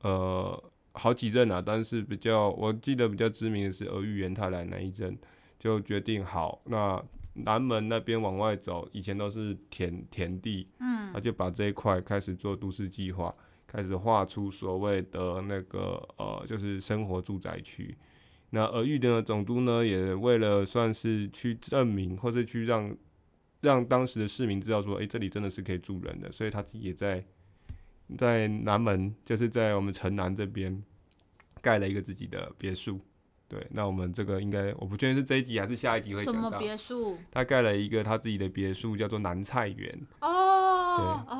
呃，好几任啊，但是比较我记得比较知名的是儿玉源泰来那一任，就决定好，那南门那边往外走，以前都是田田地，嗯，他就把这一块开始做都市计划，开始画出所谓的那个呃，就是生活住宅区。那儿玉的总督呢，也为了算是去证明，或是去让让当时的市民知道说，诶、欸，这里真的是可以住人的，所以他自己也在。在南门，就是在我们城南这边盖了一个自己的别墅。对，那我们这个应该我不确定是这一集还是下一集会讲到。什么别墅？他盖了一个他自己的别墅，叫做南菜园。哦，对，哦哦，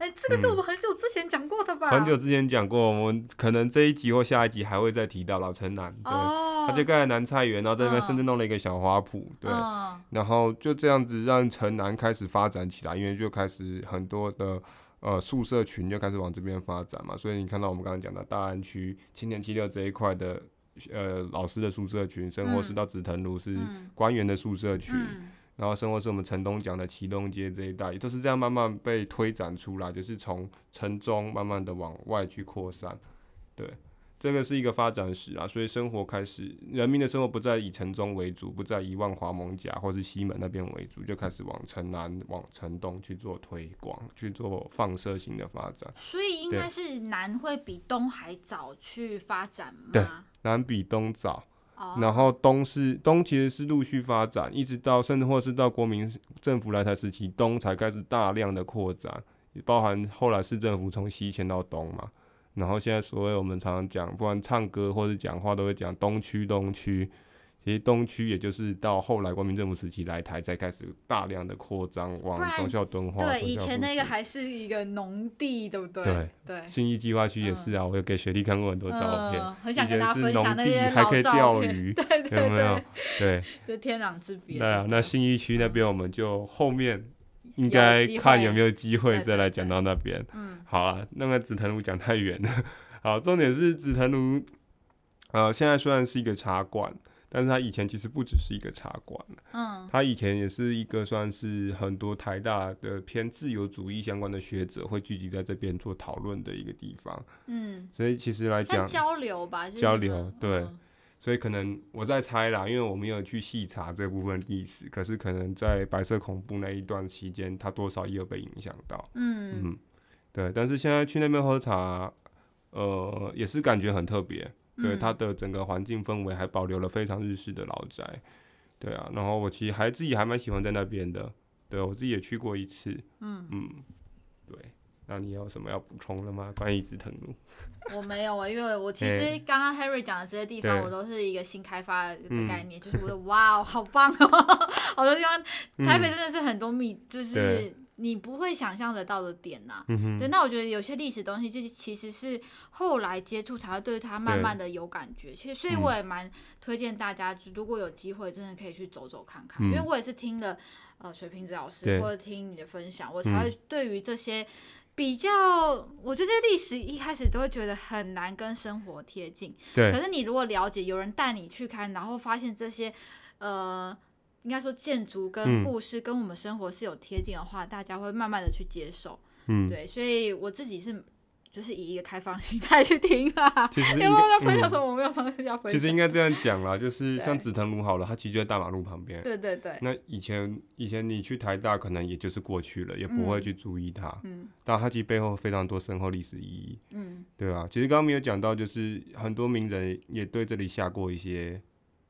哎、欸，这个是我们很久之前讲过的吧？嗯、很久之前讲过，我们可能这一集或下一集还会再提到老城南。对，哦、他就盖了南菜园，然后在那边甚至弄了一个小花圃。对，哦、然后就这样子让城南开始发展起来，因为就开始很多的。呃，宿舍群就开始往这边发展嘛，所以你看到我们刚刚讲的大安区青年七六这一块的，呃，老师的宿舍群，生活是到紫藤庐是官员的宿舍群，嗯嗯、然后生活是我们城东讲的启东街这一带，也都是这样慢慢被推展出来，就是从城中慢慢的往外去扩散，对。这个是一个发展史啊，所以生活开始，人民的生活不再以城中为主，不再以万华蒙甲或是西门那边为主，就开始往城南、往城东去做推广，去做放射性的发展。所以应该是南会比东还早去发展吗？对，南比东早，然后东是东其实是陆续发展，一直到甚至或是到国民政府来台时期，东才开始大量的扩展，也包含后来市政府从西迁到东嘛。然后现在所谓我们常常讲，不管唱歌或者讲话，都会讲东区东区。其实东区也就是到后来国民政府时期来台，才开始大量的扩张往中孝敦化。对，以前那个还是一个农地，对不对？对对。信义计划区也是啊，我有给学弟看过很多照片，很想跟他分享那些还可以钓鱼，对对对，有没有？对。就天壤之别。对啊，那新义区那边我们就后面。应该看有没有机会再来讲到那边。嗯，好啊，那个紫藤庐讲太远了。好，重点是紫藤庐，呃，现在虽然是一个茶馆，但是它以前其实不只是一个茶馆。嗯，它以前也是一个算是很多台大的偏自由主义相关的学者会聚集在这边做讨论的一个地方。嗯，所以其实来讲交流吧，交流对。嗯所以可能我在猜啦，因为我没有去细查这部分历史，可是可能在白色恐怖那一段期间，它多少也有被影响到。嗯嗯，对。但是现在去那边喝茶，呃，也是感觉很特别。对，它的整个环境氛围还保留了非常日式的老宅。对啊，然后我其实还自己还蛮喜欢在那边的。对，我自己也去过一次。嗯嗯，对。那你有什么要补充的吗？关于紫藤路？我没有啊，因为我其 实刚刚 Harry 讲的这些地方，我都是一个新开发的概念，就是我的哇，好棒哦，好多地方，台北真的是很多秘，就是你不会想象得到的点呐。对，那我觉得有些历史东西，就是其实是后来接触才会对它慢慢的有感觉。其实，所以我也蛮推荐大家，如果有机会，真的可以去走走看看，因为我也是听了呃水瓶子老师或者听你的分享，我才会对于这些。比较，我觉得这些历史一开始都会觉得很难跟生活贴近。对。可是你如果了解，有人带你去看，然后发现这些，呃，应该说建筑跟故事跟我们生活是有贴近的话，嗯、大家会慢慢的去接受。嗯。对，所以我自己是。就是以一个开放心态去听啦。其实有没有在分享什么？我没有跟大家分享。其实应该这样讲啦，就是 像紫藤庐好了，它其实就在大马路旁边。对对对。那以前以前你去台大，可能也就是过去了，也不会去注意它。嗯。但它其实背后非常多深厚历史意义。嗯。对啊，其实刚刚没有讲到，就是很多名人也对这里下过一些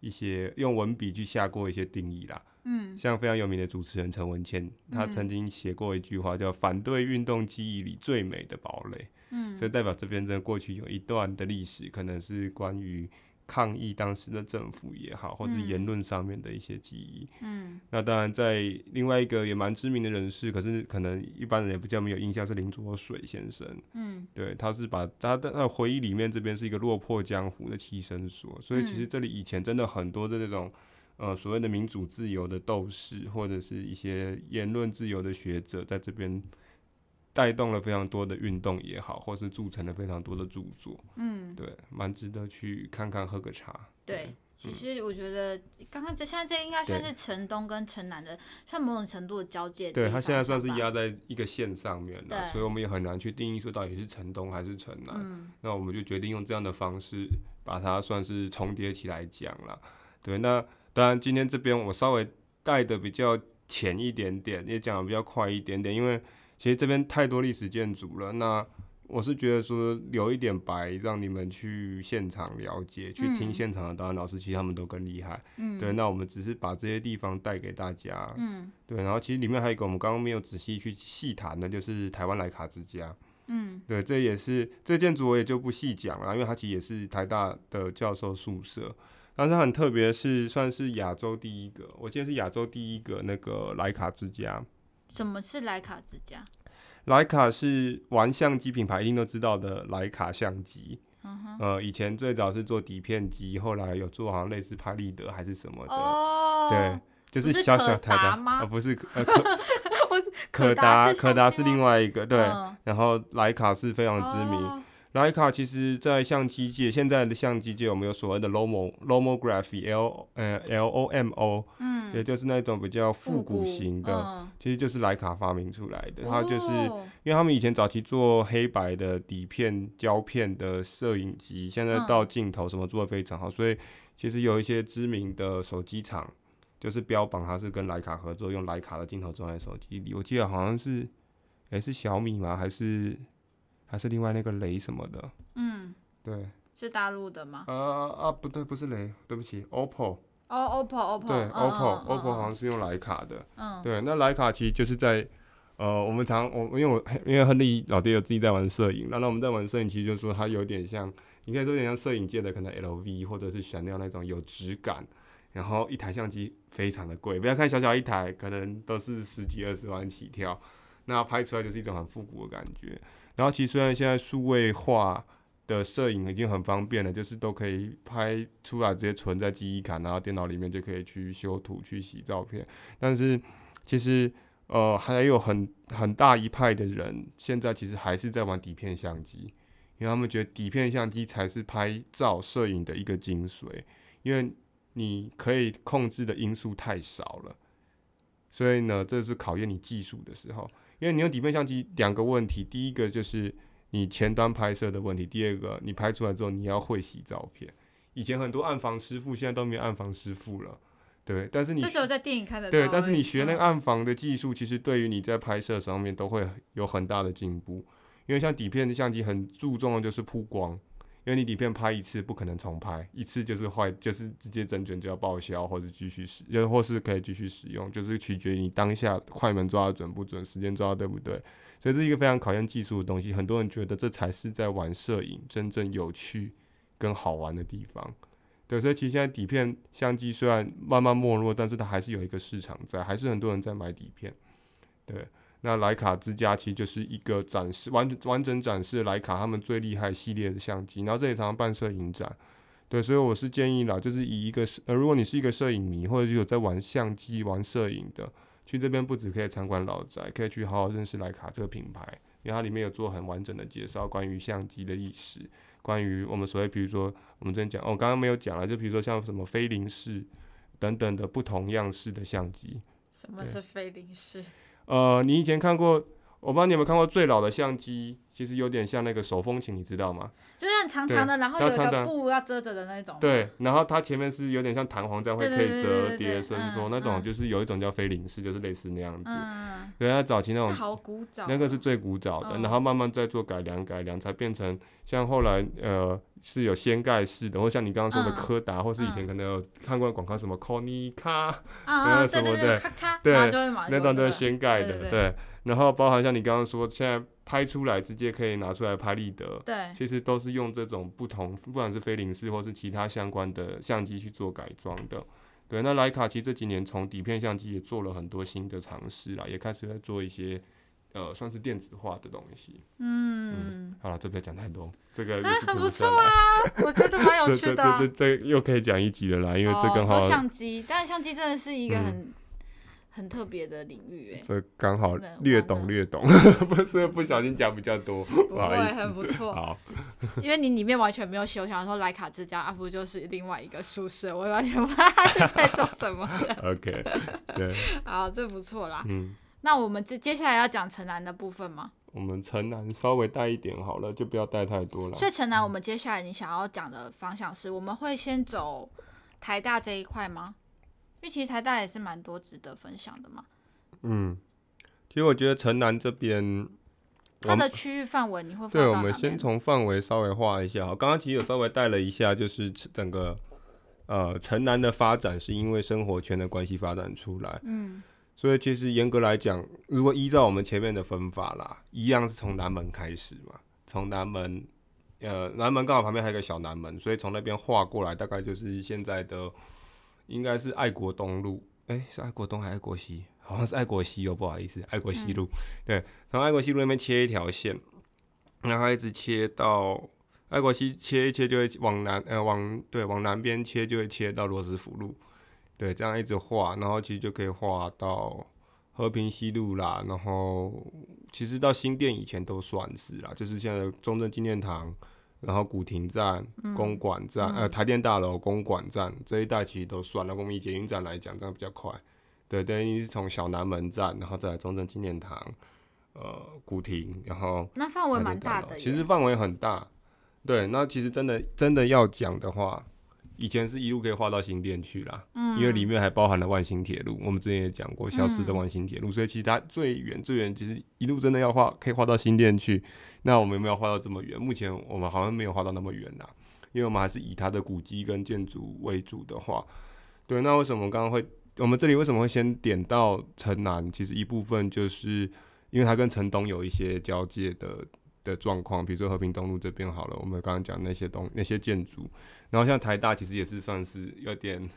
一些用文笔去下过一些定义啦。嗯。像非常有名的主持人陈文茜，他曾经写过一句话，叫“反对运动记忆里最美的堡垒”。嗯，所以代表这边真的过去有一段的历史，可能是关于抗议当时的政府也好，或者言论上面的一些记忆。嗯，那当然在另外一个也蛮知名的人士，可是可能一般人也比较没有印象，是林卓水先生。嗯，对，他是把他的回忆里面这边是一个落魄江湖的栖身所，所以其实这里以前真的很多的这种呃所谓的民主自由的斗士，或者是一些言论自由的学者在这边。带动了非常多的运动也好，或是铸成了非常多的著作，嗯，对，蛮值得去看看，喝个茶。对，对其实我觉得刚刚这现在这应该算是城东跟城南的，算某种程度的交界。对，它现在算是压在一个线上面了，所以我们也很难去定义说到底是城东还是城南。嗯、那我们就决定用这样的方式把它算是重叠起来讲了。对，那当然今天这边我稍微带的比较浅一点点，也讲的比较快一点点，因为其实这边太多历史建筑了。那我是觉得说留一点白，让你们去现场了解，去听现场的导演老师，其实他们都更厉害。嗯，对，那我们只是把这些地方带给大家。嗯，对，然后其实里面还有一个我们刚刚没有仔细去细谈的，就是台湾莱卡之家。嗯，对，这也是这建筑我也就不细讲了，因为它其实也是台大的教授宿舍。但是它很特别，是算是亚洲第一个，我记得是亚洲第一个那个莱卡之家。什么是徕卡之家？徕卡是玩相机品牌一定都知道的徕卡相机，嗯、以前最早是做底片机，后来有做好像类似拍立得还是什么的，哦、对，就是小小台的，而不是呃 可可达可达是另外一个，对，嗯、然后徕卡是非常知名。哦莱卡其实，在相机界，现在的相机界我们有所谓的 Lomo Lomography L 呃 L O M O，嗯，也就是那种比较复古型的，嗯、其实就是莱卡发明出来的。它就是因为他们以前早期做黑白的底片胶片的摄影机，现在到镜头什么做的非常好，所以其实有一些知名的手机厂就是标榜它是跟莱卡合作，用莱卡的镜头装在手机里。我记得好像是，诶，是小米吗？还是？还是另外那个雷什么的，嗯，对，是大陆的吗？啊啊，不对，不是雷，对不起，OPPO。哦，OPPO，OPPO。对，OPPO，OPPO 好像是用徕卡的。嗯。对，那徕卡其实就是在，呃，我们常我因为我因为亨利老爹有自己在玩摄影，那那我们在玩摄影，其实就是说它有点像，你可以说有点像摄影界的可能 LV 或者是 Chanel 那种有质感，然后一台相机非常的贵，不要看小小一台，可能都是十几二十万起跳，那拍出来就是一种很复古的感觉。然后其实虽然现在数位化的摄影已经很方便了，就是都可以拍出来直接存在记忆卡，然后电脑里面就可以去修图、去洗照片。但是其实呃还有很很大一派的人，现在其实还是在玩底片相机，因为他们觉得底片相机才是拍照摄影的一个精髓，因为你可以控制的因素太少了，所以呢，这是考验你技术的时候。因为你用底片相机，两个问题，第一个就是你前端拍摄的问题，第二个你拍出来之后你要会洗照片。以前很多暗房师傅现在都没有暗房师傅了，对。但是你这时候在电影看的对，但是你学那个暗房的技术，其实对于你在拍摄上面都会有很大的进步。因为像底片的相机很注重的就是曝光。因为你底片拍一次不可能重拍，一次就是坏，就是直接整卷就要报销或者继续使，又或是可以继续使用，就是取决于你当下快门抓的准不准，时间抓的对不对。所以这是一个非常考验技术的东西，很多人觉得这才是在玩摄影真正有趣跟好玩的地方。对，所以其实现在底片相机虽然慢慢没落，但是它还是有一个市场在，还是很多人在买底片。对。那徕卡之家其实就是一个展示完完整展示徕卡他们最厉害系列的相机，然后这里常常办摄影展，对，所以我是建议啦，就是以一个呃，如果你是一个摄影迷或者有在玩相机、玩摄影的，去这边不止可以参观老宅，可以去好好认识徕卡这个品牌，因为它里面有做很完整的介绍，关于相机的历史，关于我们所谓比如说我们之前讲，哦，刚刚没有讲了，就比如说像什么菲林式等等的不同样式的相机。什么是菲林式？呃，你以前看过？我不知道你有没有看过最老的相机，其实有点像那个手风琴，你知道吗？就是很长长的，然后有一个布要遮着的那种。对，然后它前面是有点像弹簧这样，会可以折叠伸缩那种，就是有一种叫菲林式，就是类似那样子。嗯。对，它早期那种。好古早。那个是最古早的，然后慢慢再做改良，改良才变成像后来呃是有掀盖式的，或像你刚刚说的柯达，或是以前可能有看过广告什么 Konica，然后什么的，对，那种都是掀盖的，对。然后包含像你刚刚说，现在拍出来直接可以拿出来拍立得，对，其实都是用这种不同，不管是菲林式或是其他相关的相机去做改装的。对，那莱卡其实这几年从底片相机也做了很多新的尝试啦，也开始在做一些呃算是电子化的东西。嗯，嗯，好了，这边讲太多，这个啊很不错啊，我觉得蛮有 趣的，啊。这这这，这又可以讲一集了啦，因为这个好，哦，相机，但是相机真的是一个很。嗯很特别的领域哎，所以刚好略懂略懂，不是不小心讲比较多，不好意思，很不错。好，因为你里面完全没有写，我想说莱卡之家阿福就是另外一个宿舍，我完全不知道他是在做什么的。OK，对，好，这不错啦。嗯，那我们接接下来要讲城南的部分吗？我们城南稍微带一点好了，就不要带太多了。所以城南，我们接下来你想要讲的方向是，我们会先走台大这一块吗？因为其实台大也是蛮多值得分享的嘛。嗯，其实我觉得城南这边，它的区域范围你会对，我们先从范围稍微画一下。刚刚其实有稍微带了一下，就是整个呃城南的发展是因为生活圈的关系发展出来。嗯，所以其实严格来讲，如果依照我们前面的分法啦，一样是从南门开始嘛。从南门，呃，南门刚好旁边还有个小南门，所以从那边画过来，大概就是现在的应该是爱国东路。哎、欸，是爱国东还是爱国西？好像是爱国西哦，不好意思，爱国西路。嗯、对，从爱国西路那边切一条线，然后一直切到爱国西，切一切就会往南，呃，往对，往南边切就会切到罗斯福路。对，这样一直画，然后其实就可以画到和平西路啦。然后其实到新店以前都算是啦，就是现在的中正纪念堂，然后古亭站、公馆站、嗯、呃台电大楼、公馆站这一带其实都算那。我们以捷运站来讲，这样比较快。对，等于是从小南门站，然后再来中正纪念堂，呃，古亭，然后那范围蛮大的。其实范围很大，对。那其实真的真的要讲的话，以前是一路可以画到新店去啦，嗯，因为里面还包含了万兴铁路。我们之前也讲过消失的万兴铁路，嗯，所以其实它最远最远，其实一路真的要画，可以画到新店去。那我们有没有画到这么远？目前我们好像没有画到那么远啦，因为我们还是以它的古迹跟建筑为主的话，对。那为什么我刚刚会？我们这里为什么会先点到城南？其实一部分就是因为它跟城东有一些交界的的状况，比如说和平东路这边好了，我们刚刚讲那些东那些建筑，然后像台大其实也是算是有点。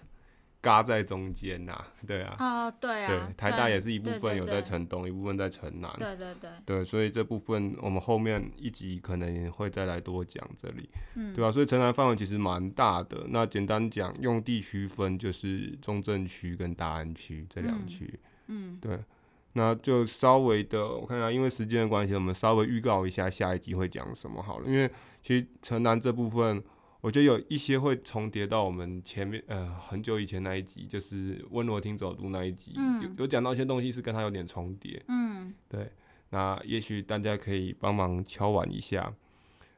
嘎在中间呐、啊，对啊，啊、oh, 对啊，对，台大也是一部分有在城东，一部分在城南，对对对，对，所以这部分我们后面一集可能会再来多讲这里，嗯，对啊，所以城南范围其实蛮大的。那简单讲，用地区分就是中正区跟大安区这两区，嗯，对，那就稍微的我看一下，因为时间的关系，我们稍微预告一下下一集会讲什么好了。因为其实城南这部分。我觉得有一些会重叠到我们前面，呃，很久以前那一集，就是温罗汀走读那一集，嗯、有有讲到一些东西是跟他有点重叠，嗯，对，那也许大家可以帮忙敲碗一下，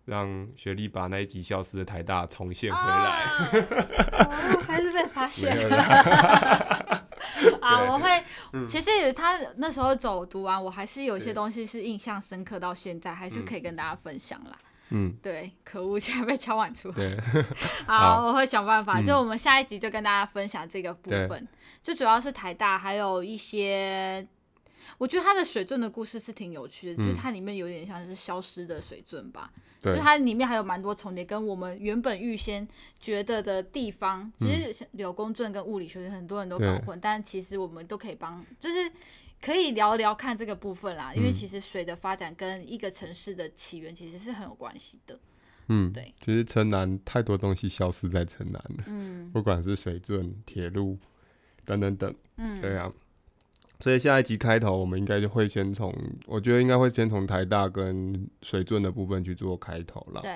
让雪莉把那一集消失的台大重现回来，还是被发现了，啊，我会，嗯、其实他那时候走读完，我还是有些东西是印象深刻到现在，还是可以跟大家分享啦。嗯，对，可恶，竟然被敲碗出来。对，好，好，我会想办法。就我们下一集就跟大家分享这个部分，就主要是台大，还有一些，我觉得它的水圳的故事是挺有趣的，嗯、就是它里面有点像是消失的水圳吧。就是它里面还有蛮多重叠，跟我们原本预先觉得的地方，其实柳公圳跟物理学很多人都搞混，但其实我们都可以帮，就是。可以聊聊看这个部分啦，因为其实水的发展跟一个城市的起源其实是很有关系的。嗯，对，其实城南太多东西消失在城南了，嗯，不管是水圳、铁路等等等，嗯，对啊。所以下一集开头，我们应该就会先从，我觉得应该会先从台大跟水圳的部分去做开头啦。对，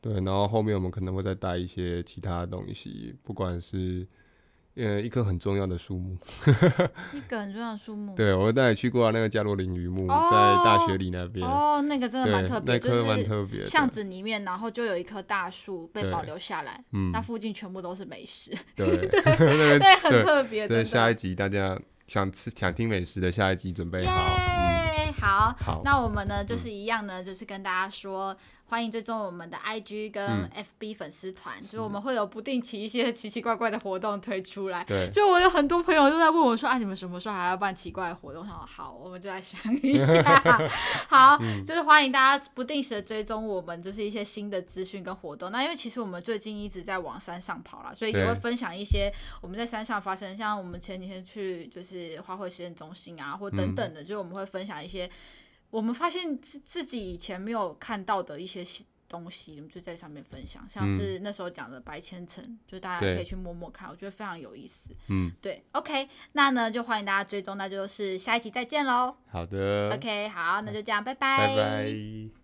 对，然后后面我们可能会再带一些其他的东西，不管是。呃，一棵很重要的树木，一个很重要的树木。对，我带你去过那个加罗林榆木，哦、在大学里那边。哦，那个真的蛮特别，那棵蛮特别。巷子里面，然后就有一棵大树被保留下来，嗯，那附近全部都是美食。对，对，对，很特别。所以下一集大家想吃、想听美食的下一集准备好。Yeah! 嗯、好，好，那我们呢，就是一样呢，就是跟大家说。欢迎追踪我们的 IG 跟 FB 粉丝团，嗯、就是我们会有不定期一些奇奇怪怪的活动推出来。对，就我有很多朋友都在问我说：“啊，你们什么时候还要办奇怪的活动？”好，好，我们就来想一下。好，嗯、就是欢迎大家不定时的追踪我们，就是一些新的资讯跟活动。那因为其实我们最近一直在往山上跑啦，所以也会分享一些我们在山上发生，像我们前几天去就是花卉实验中心啊，或等等的，嗯、就是我们会分享一些。我们发现自自己以前没有看到的一些东西，我们就在上面分享，像是那时候讲的白千层，就大家可以去摸摸看，我觉得非常有意思。嗯，对，OK，那呢就欢迎大家追踪，那就是下一期再见喽。好的，OK，好，那就这样，拜拜。拜拜。